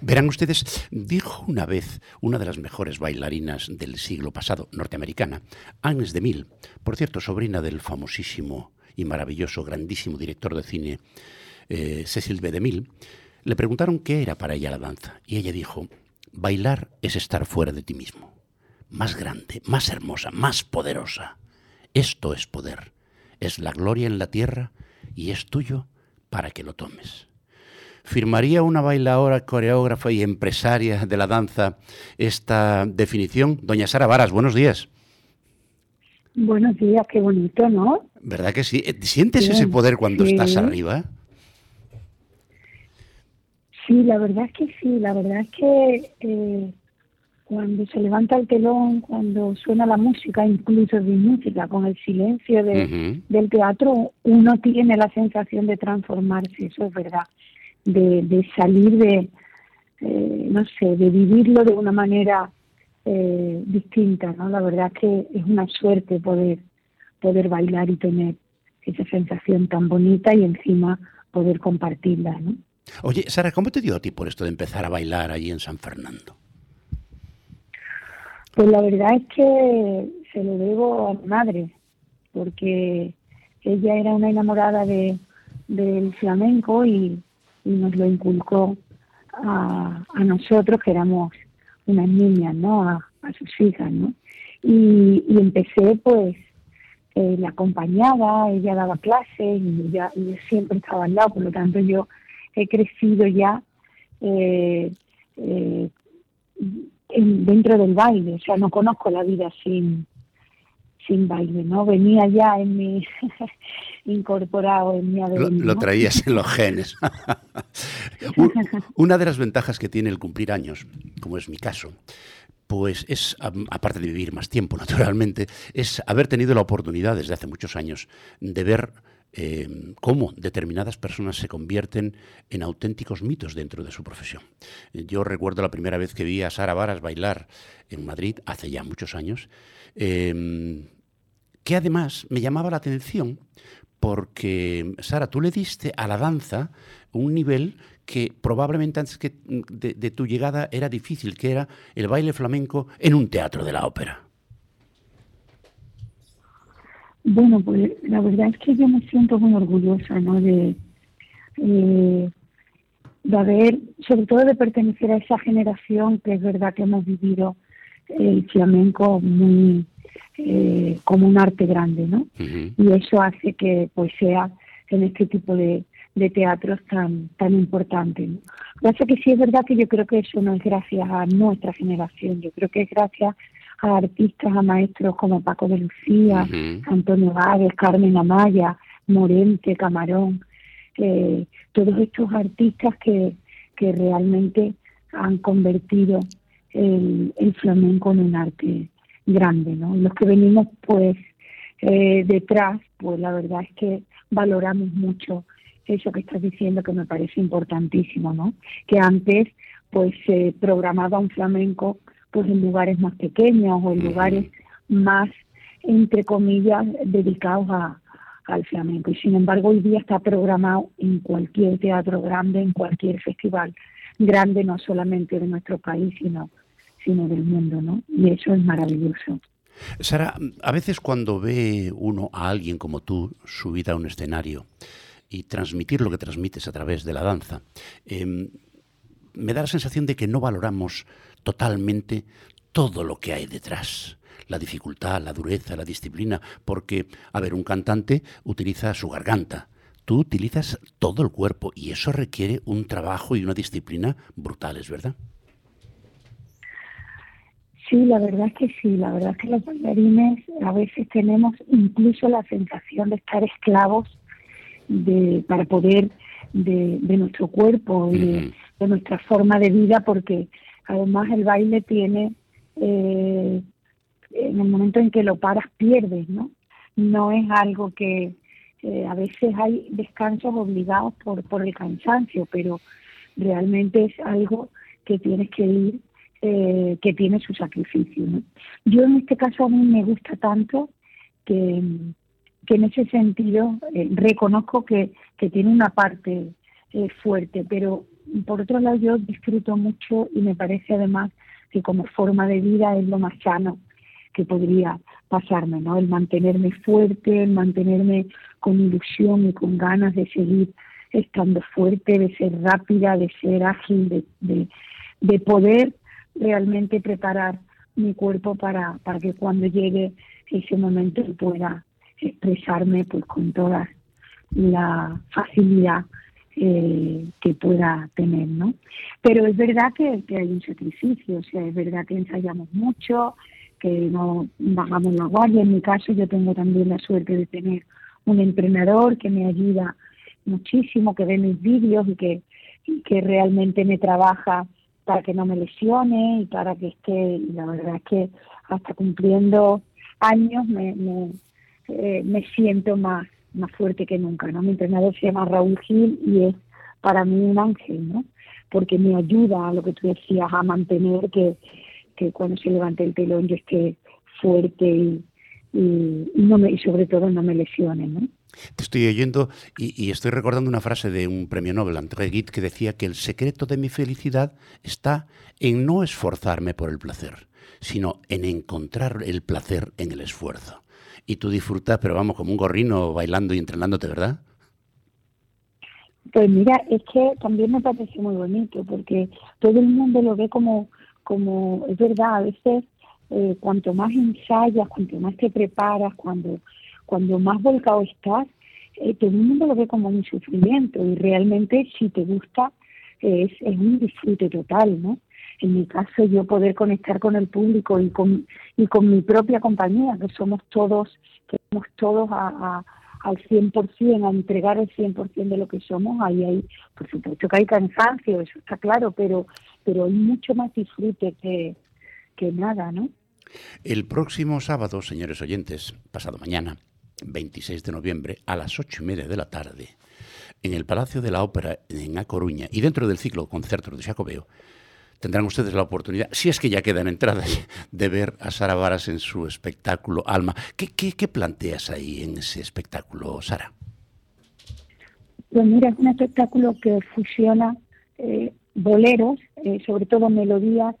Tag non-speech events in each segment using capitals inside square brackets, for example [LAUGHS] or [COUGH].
Verán ustedes, dijo una vez una de las mejores bailarinas del siglo pasado, norteamericana, Agnes de Mille, por cierto, sobrina del famosísimo y maravilloso, grandísimo director de cine eh, Cecil B. DeMille, le preguntaron qué era para ella la danza. Y ella dijo, bailar es estar fuera de ti mismo. Más grande, más hermosa, más poderosa. Esto es poder. Es la gloria en la tierra y es tuyo para que lo tomes. ¿Firmaría una bailadora, coreógrafa y empresaria de la danza esta definición? Doña Sara Varas, buenos días. Buenos días, qué bonito, ¿no? ¿Verdad que sí? ¿Sientes ese poder cuando estás arriba? Sí, la verdad es que sí, la verdad es que eh, cuando se levanta el telón, cuando suena la música, incluso de música, con el silencio del teatro, uno tiene la sensación de transformarse, eso es verdad, de, salir de, eh, no sé, de vivirlo de una manera eh, distinta, ¿no? La verdad es que es una suerte poder, poder bailar y tener esa sensación tan bonita y encima poder compartirla, ¿no? Oye, Sara, ¿cómo te dio a ti por esto de empezar a bailar allí en San Fernando? Pues la verdad es que se lo debo a mi madre, porque ella era una enamorada de, del flamenco y, nos lo inculcó a, a, nosotros, que éramos unas niñas, ¿no? A, sus hijas, ¿no? Y, y empecé, pues, eh, la acompañaba, ella daba clases y, ya, y siempre estaba al lado, por lo tanto yo he crecido ya eh, eh, dentro del baile, o sea, no conozco la vida sin, sin baile, ¿no? Venía ya en mi [LAUGHS] incorporado en mi ADN. Lo, traías en los genes. [LAUGHS] Una de las ventajas que tiene el cumplir años, como es mi caso, pues es, aparte de vivir más tiempo, [LAUGHS] naturalmente, es haber tenido la oportunidad desde hace muchos años de ver eh, cómo determinadas personas se convierten en auténticos mitos dentro de su profesión. Yo recuerdo la primera vez que vi a Sara Varas bailar en Madrid, hace ya muchos años, em, que además me llamaba la atención porque, Sara, tú le diste a la danza un nivel que probablemente antes que de tu llegada era difícil, que era el baile flamenco en un teatro de la ópera. Bueno, pues la verdad es que yo me siento muy orgullosa, ¿no? De, eh, de haber, sobre todo de pertenecer a esa generación que es verdad que hemos vivido el flamenco muy eh, como un arte grande, ¿no? Y eso hace que pues sea en este tipo de, de teatros tan tan importante. ¿no? Gracias que sí es verdad que yo creo que eso no es gracias a nuestra generación, yo creo que es gracias a artistas, a maestros como Paco de Lucía, Antonio Gávez, Carmen Amaya, Morente, Camarón, eh, todos estos artistas que, que realmente han convertido el, flamenco en un arte grande, ¿no? Los que venimos pues eh, detrás, pues la verdad es que valoramos mucho eso que estás diciendo que me parece importantísimo, ¿no? Que antes pues se programaba un flamenco pues en lugares más pequeños o en lugares más, entre comillas, dedicados a, al flamenco. Y sin embargo, hoy día está programado en cualquier teatro grande, en cualquier festival grande, no solamente de nuestro país, sino, sino del mundo, ¿no? Y eso es maravilloso. Sara, a veces cuando ve uno a alguien como tú subida a un escenario y transmitir lo que transmites a través de la danza, em, me da la sensación de que no valoramos totalmente todo lo que hay detrás. La dificultad, la dureza, la disciplina, porque, a ver, un cantante utiliza su garganta, tú utilizas todo el cuerpo y eso requiere un trabajo y una disciplina brutales, ¿verdad? Sí, la verdad es que sí, la verdad es que los bailarines a veces tenemos incluso la sensación de estar esclavos de, para poder de, nuestro cuerpo y de, nuestra forma de vida, porque Además, el baile tiene, eh, en el momento en que lo paras, pierdes, ¿no? No es algo que eh, a veces hay descansos obligados por, por el cansancio, pero realmente es algo que tienes que ir, eh, que tiene su sacrificio. ¿no? Yo en este caso a mí me gusta tanto que, que en ese sentido reconozco que, que tiene una parte fuerte, pero por otro lado, yo disfruto mucho y me parece además que como forma de vida es lo más sano que podría pasarme, ¿no? El mantenerme fuerte, el mantenerme con ilusión y con ganas de seguir estando fuerte, de ser rápida, de ser ágil, de, de, de poder realmente preparar mi cuerpo para, para que cuando llegue ese momento pueda expresarme pues con toda la facilidad eh, que pueda tener, ¿no? Pero es verdad que, que, hay un sacrificio, o sea, es verdad que ensayamos mucho, que no bajamos la guardia. En mi caso, yo tengo también la suerte de tener un entrenador que me ayuda muchísimo, que ve mis vídeos y que, y que realmente me trabaja para que no me lesione y para que esté, y la verdad es que hasta cumpliendo años me, eh, me siento más, más fuerte que nunca, ¿no? Mi entrenador se llama Raúl Gil y es para mí un ángel, ¿no? Porque me ayuda a lo que tú decías, a mantener que, que cuando se levante el telón yo esté fuerte y, y, no me, y sobre todo no me lesione, ¿no? Te estoy oyendo y, y, estoy recordando una frase de un premio Nobel, André Gide, que decía que el secreto de mi felicidad está en no esforzarme por el placer, sino en encontrar el placer en el esfuerzo. Y tú disfrutas, pero vamos, como un gorrino bailando y entrenándote, ¿verdad? Pues mira, es que también me parece muy bonito, porque todo el mundo lo ve como, como es verdad, a veces eh, cuanto más ensayas, cuanto más te preparas, cuando, cuando más volcado estás, eh, todo el mundo lo ve como un sufrimiento y realmente si te gusta es, un disfrute total, ¿no? En mi caso, yo poder conectar con el público y con, y con mi propia compañía, que somos todos, que somos todos a, a al 100%, a entregar el 100% de lo que somos, ahí hay, por supuesto que hay cansancio, eso está claro, pero, pero hay mucho más disfrute que, que nada, ¿no? El próximo sábado, señores oyentes, pasado mañana, 26 de noviembre, a las ocho y media de la tarde, en el Palacio de la Ópera en A Coruña y dentro del ciclo Conciertos de Jacobeo, tendrán ustedes la oportunidad, si es que ya quedan entradas, [LAUGHS] de ver a Sara Varas en su espectáculo Alma. ¿Qué, qué, qué planteas ahí en ese espectáculo, Sara? Pues mira, es un espectáculo que fusiona eh, boleros, eh, sobre todo melodías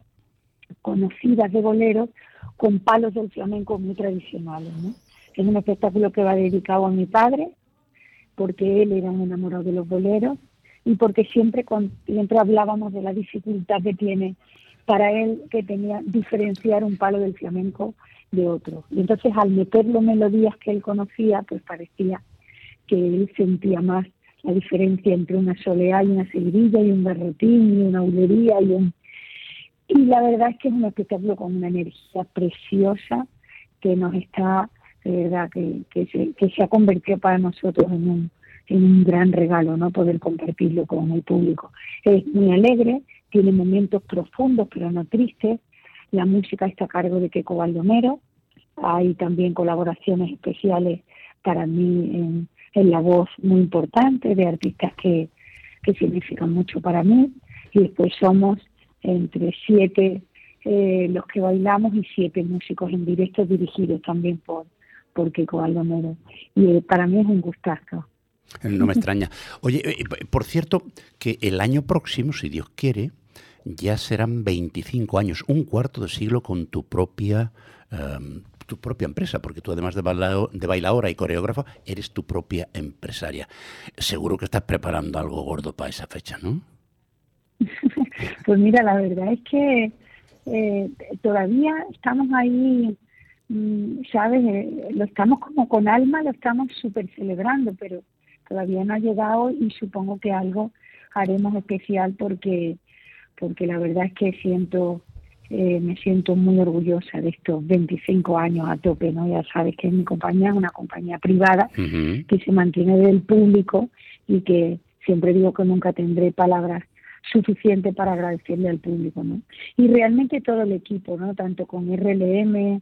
conocidas de boleros, con palos del flamenco muy tradicionales. ¿no? Es un espectáculo que va dedicado a mi padre, porque él era un enamorado de los boleros y porque siempre, con, siempre hablábamos de la dificultad que tiene para él que tenía diferenciar un palo del flamenco de otro. Y entonces al meterlo melodías que él conocía, pues parecía que él sentía más la diferencia entre una soleá y una seguirilla y un garrotín y una ulería y un y la verdad es que es un espectáculo con una energía preciosa que nos está, de verdad, que, que, se, que se ha convertido para nosotros en un, en un gran regalo, ¿no? Poder compartirlo con el público. Es muy alegre, tiene momentos profundos pero no tristes. La música está a cargo de Keco Baldomero. Hay también colaboraciones especiales para mí en, la voz muy importante de artistas que, que significan mucho para mí. Y después somos entre siete eh, los que bailamos y siete músicos en directo dirigidos también por, por Keiko Baldomero. Y eh, para mí es un gustazo. No me extraña. Oye, eh, por cierto, que el año próximo, si Dios quiere, ya serán 25 años, un cuarto de siglo con tu propia um, tu propia empresa, porque tú además de, baila, de bailadora y coreógrafa, eres tu propia empresaria. Seguro que estás preparando algo gordo para esa fecha, ¿no? [LAUGHS] Pues mira, la verdad es que eh, todavía estamos ahí, ¿sabes? Eh, lo estamos como con alma, lo estamos súper celebrando, pero todavía no ha llegado y supongo que algo haremos especial porque porque la verdad es que siento eh, me siento muy orgullosa de estos 25 años a tope, ¿no? Ya sabes que mi compañía es una compañía privada que se mantiene del público y que siempre digo que nunca tendré palabras suficiente para agradecerle al público, ¿no? Y realmente todo el equipo, ¿no? Tanto con RLM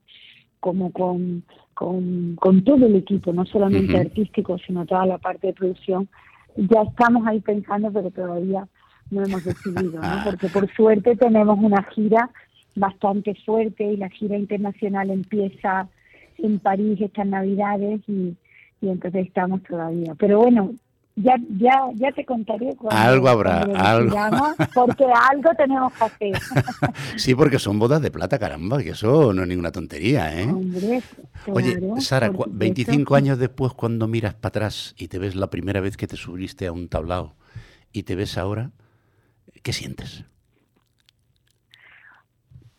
como con, con, con todo el equipo, no solamente artístico, sino toda la parte de producción, ya estamos ahí pensando, pero todavía no hemos decidido, ¿no? Ah. Porque por suerte tenemos una gira bastante fuerte y la gira internacional empieza en París estas navidades y, y entonces estamos todavía. Pero bueno, ya, ya, ya te contaré cuando, algo habrá, algo. porque algo tenemos que hacer. [LAUGHS] sí, porque son bodas de plata, caramba, que eso no es ninguna tontería, ¿eh? Hombre, Oye, Sara, 25 años después, cuando miras para atrás y te ves la primera vez que te subiste a un tablao y te ves ahora, ¿qué sientes?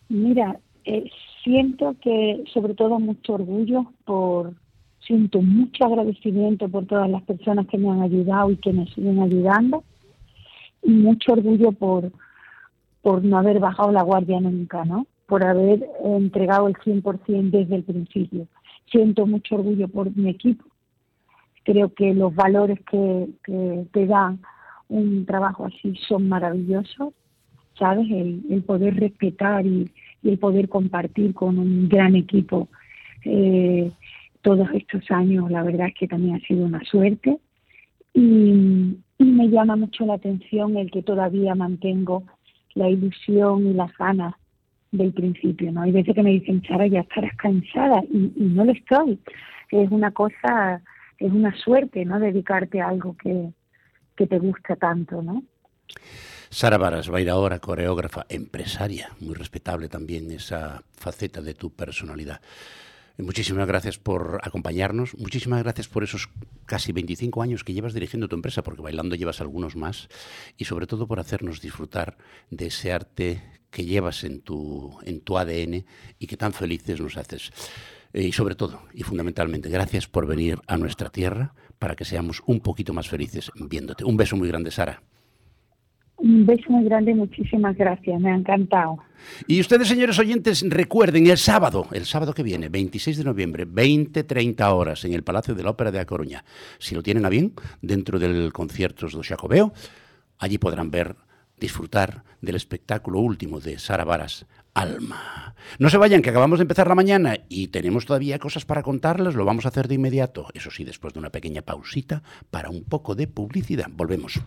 Mira, eh, siento que sobre todo mucho orgullo por siento mucho agradecimiento por todas las personas que me han ayudado y que me siguen ayudando y mucho orgullo por, por no haber bajado la guardia nunca, ¿no? Por haber entregado el 100% desde el principio. Siento mucho orgullo por mi equipo. Creo que los valores que, te dan un trabajo así son maravillosos, ¿sabes? El, poder respetar y, y, el poder compartir con un gran equipo eh, todos estos años, la verdad es que también ha sido una suerte y, me llama mucho la atención el que todavía mantengo la ilusión y las ganas del principio, ¿no? Hay veces que me dicen, Sara, ya estarás cansada y, no lo estoy. Es una cosa, es una suerte, ¿no? Dedicarte a algo que, te gusta tanto, ¿no? Sara Varas va a ir ahora coreógrafa, empresaria, muy respetable también esa faceta de tu personalidad. Muchísimas gracias por acompañarnos, muchísimas gracias por esos casi 25 años que llevas dirigiendo tu empresa, porque bailando llevas algunos más, y sobre todo por hacernos disfrutar de ese arte que llevas en tu, en tu ADN y que tan felices nos haces. Y sobre todo, y fundamentalmente, gracias por venir a nuestra tierra para que seamos un poquito más felices viéndote. Un beso muy grande, Sara. Un beso muy grande, muchísimas gracias, me ha encantado. Y ustedes, señores oyentes, recuerden el sábado, el sábado que viene, 26 de noviembre, 20-30 horas, en el Palacio de la Ópera de A Coruña. Si lo tienen a bien, dentro del conciertos do Xacobeo, allí podrán ver, disfrutar del espectáculo último de Sara Varas, Alma. No se vayan, que acabamos de empezar la mañana y tenemos todavía cosas para contarles, lo vamos a hacer de inmediato, eso sí, después de una pequeña pausita para un poco de publicidad. Volvemos.